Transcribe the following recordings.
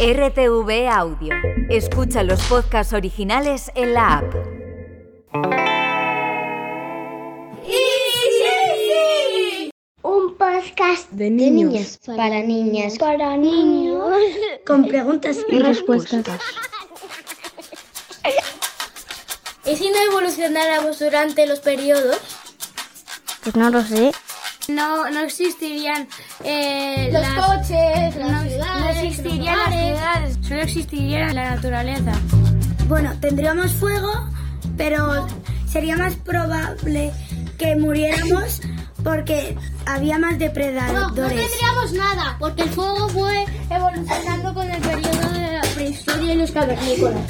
RTV Audio. Escucha los podcasts originales en la app. Un podcast de niños, para niñas, para niños con preguntas y respuestas. ¿Y si no evolucionáramos durante los periodos? Pues no lo sé. No, no existirían eh, Los las- coches, no, las no ciudades, existirían los las ciudades, solo existiría la naturaleza. Bueno, tendríamos fuego, pero sería más probable que muriéramos porque había más No, no depredadores. tendríamos nada, porque el fuego fue evolucionando con el periodo de la prehistoria y los cavernícolas.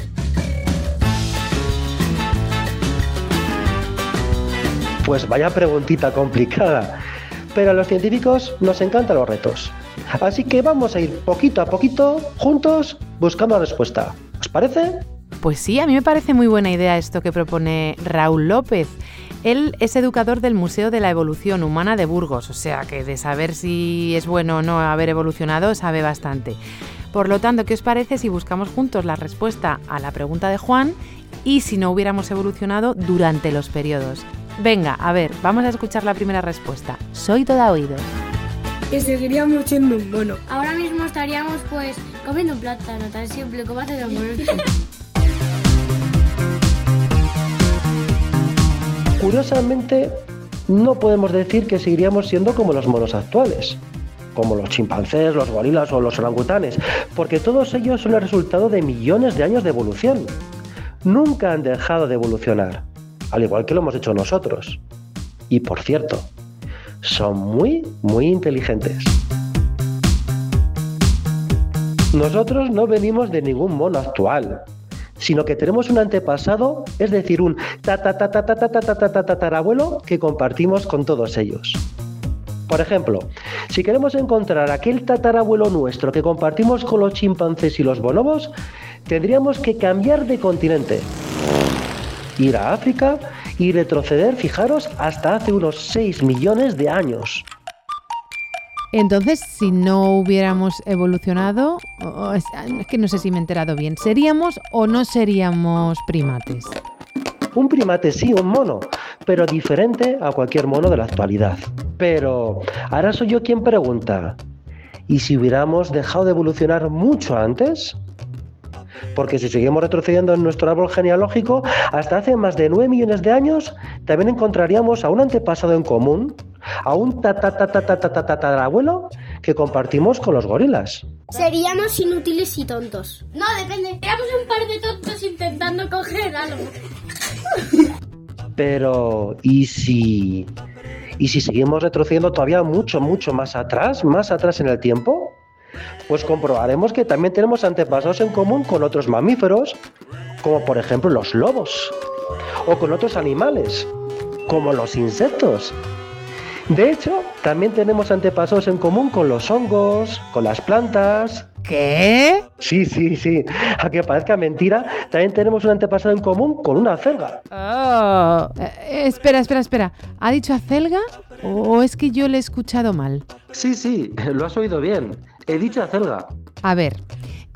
Pues vaya preguntita complicada. Pero a los científicos nos encantan los retos. Así que vamos a ir poquito a poquito, juntos, buscando la respuesta. ¿Os parece? Pues sí, a mí me parece muy buena idea esto que propone Raúl López. Él es educador del Museo de la Evolución Humana de Burgos, o sea que de saber si es bueno o no haber evolucionado sabe bastante. Por lo tanto, ¿qué os parece si buscamos juntos la respuesta a la pregunta de Juan y si no hubiéramos evolucionado durante los periodos? Venga, a ver, vamos a escuchar la primera respuesta. Soy toda oídos. Que seguiríamos siendo un mono. Ahora mismo estaríamos pues comiendo un plátano tan simple como hace los monos. Curiosamente, no podemos decir que seguiríamos siendo como los monos actuales, como los chimpancés, los gorilas o los orangutanes, porque todos ellos son el resultado de millones de años de evolución. Nunca han dejado de evolucionar, al igual que lo hemos hecho nosotros. Y por cierto, son muy, muy inteligentes. Nosotros no venimos de ningún mono actual, sino que tenemos un antepasado, es decir, un tatarabuelo que compartimos con todos ellos. Por ejemplo, si queremos encontrar aquel tatarabuelo nuestro que compartimos con los chimpancés y los bonobos, tendríamos que cambiar de continente ir a África y retroceder, fijaros, hasta hace unos 6 millones de años. Entonces, si no hubiéramos evolucionado, es es que no sé si me he enterado bien, ¿seríamos o no seríamos primates? Un primate sí, un mono, pero diferente a cualquier mono de la actualidad. Pero ahora soy yo quien pregunta, ¿y si hubiéramos dejado de evolucionar mucho antes? Porque si seguimos retrocediendo en nuestro árbol genealógico, hasta hace más de 9 millones de años, también encontraríamos a un antepasado en común, a un tatarabuelo que compartimos con los gorilas. Seríamos inútiles y tontos. No, depende. Éramos un par de tontos intentando coger algo. Pero, ¿y si, ¿y si seguimos retrocediendo todavía mucho, mucho más atrás, más atrás en el tiempo? Pues comprobaremos que también tenemos antepasados en común con otros mamíferos, como por ejemplo los lobos, o con otros animales, como los insectos. De hecho, también tenemos antepasados en común con los hongos, con las plantas, ¿Qué? Sí, sí, sí. Aunque parezca mentira, también tenemos un antepasado en común con una celga. Oh, eh, espera, espera, espera. ¿Ha dicho acelga o es que yo le he escuchado mal? Sí, sí, lo has oído bien. He dicho acelga. A ver,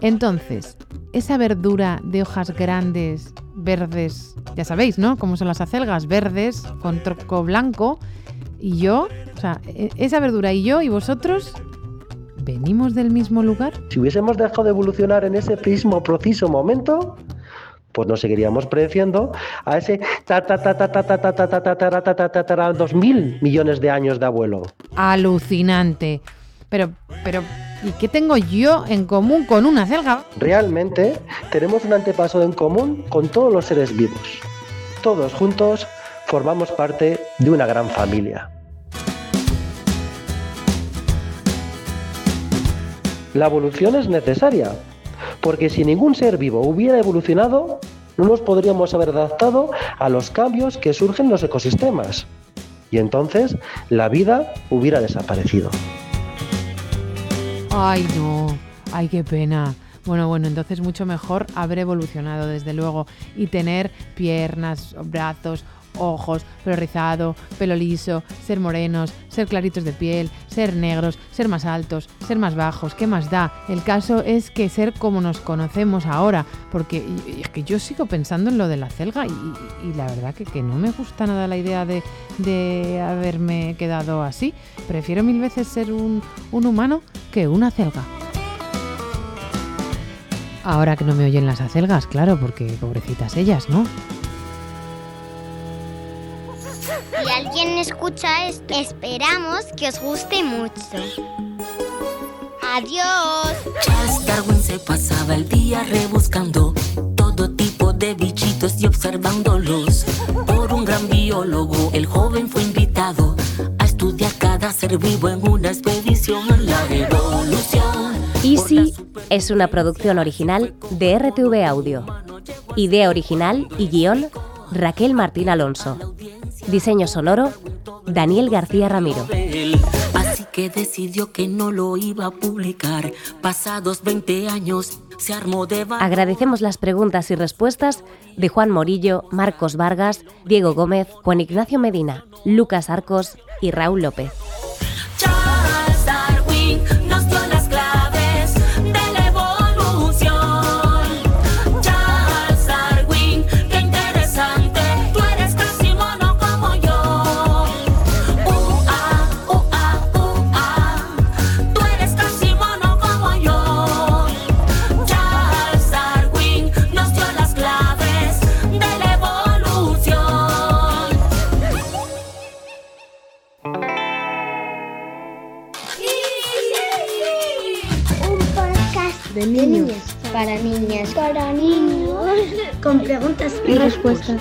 entonces, esa verdura de hojas grandes, verdes, ya sabéis, ¿no? Cómo son las acelgas, verdes con troco blanco. Y yo, o sea, esa verdura y yo y vosotros, ¿venimos del mismo lugar? Si hubiésemos dejado de evolucionar en ese mismo preciso momento, pues nos seguiríamos predeciendo a ese dos mil millones de años de abuelo. Alucinante. Pero, pero, ¿y qué tengo yo en común con una acelga? Realmente tenemos un antepasado en común con todos los seres vivos. Todos juntos formamos parte de una gran familia. La evolución es necesaria, porque si ningún ser vivo hubiera evolucionado, no nos podríamos haber adaptado a los cambios que surgen en los ecosistemas. Y entonces la vida hubiera desaparecido. Ay, no. Ay, qué pena. Bueno, bueno, entonces mucho mejor haber evolucionado, desde luego, y tener piernas, brazos, ojos, pelo rizado, pelo liso, ser morenos, ser claritos de piel, ser negros, ser más altos, ser más bajos, ¿qué más da? El caso es que ser como nos conocemos ahora, porque es que yo sigo pensando en lo de la celga y, la verdad que, no me gusta nada la idea de, de, haberme quedado así. Prefiero mil veces ser un, un humano que una celga. Ahora que no me oyen las acelgas, claro, porque pobrecitas ellas, ¿no? Alguien escucha esto, esperamos que os guste mucho. Adiós. Charles Darwin se pasaba el día rebuscando todo tipo de bichitos y observándolos. Por un gran biólogo, el joven fue invitado a estudiar cada ser vivo en una expedición en la evolución. Easy es una producción original de RTV Audio. Idea original y guion Raquel Martín Alonso. Diseño sonoro, Daniel García Ramiro. Así que decidió que no lo iba a publicar. Pasados 20 años se armó de... Agradecemos las preguntas y respuestas de Juan Morillo, Marcos Vargas, Diego Gómez, Juan Ignacio Medina, Lucas Arcos y Raúl López. Para niñas. Para niños. Con preguntas y respuestas.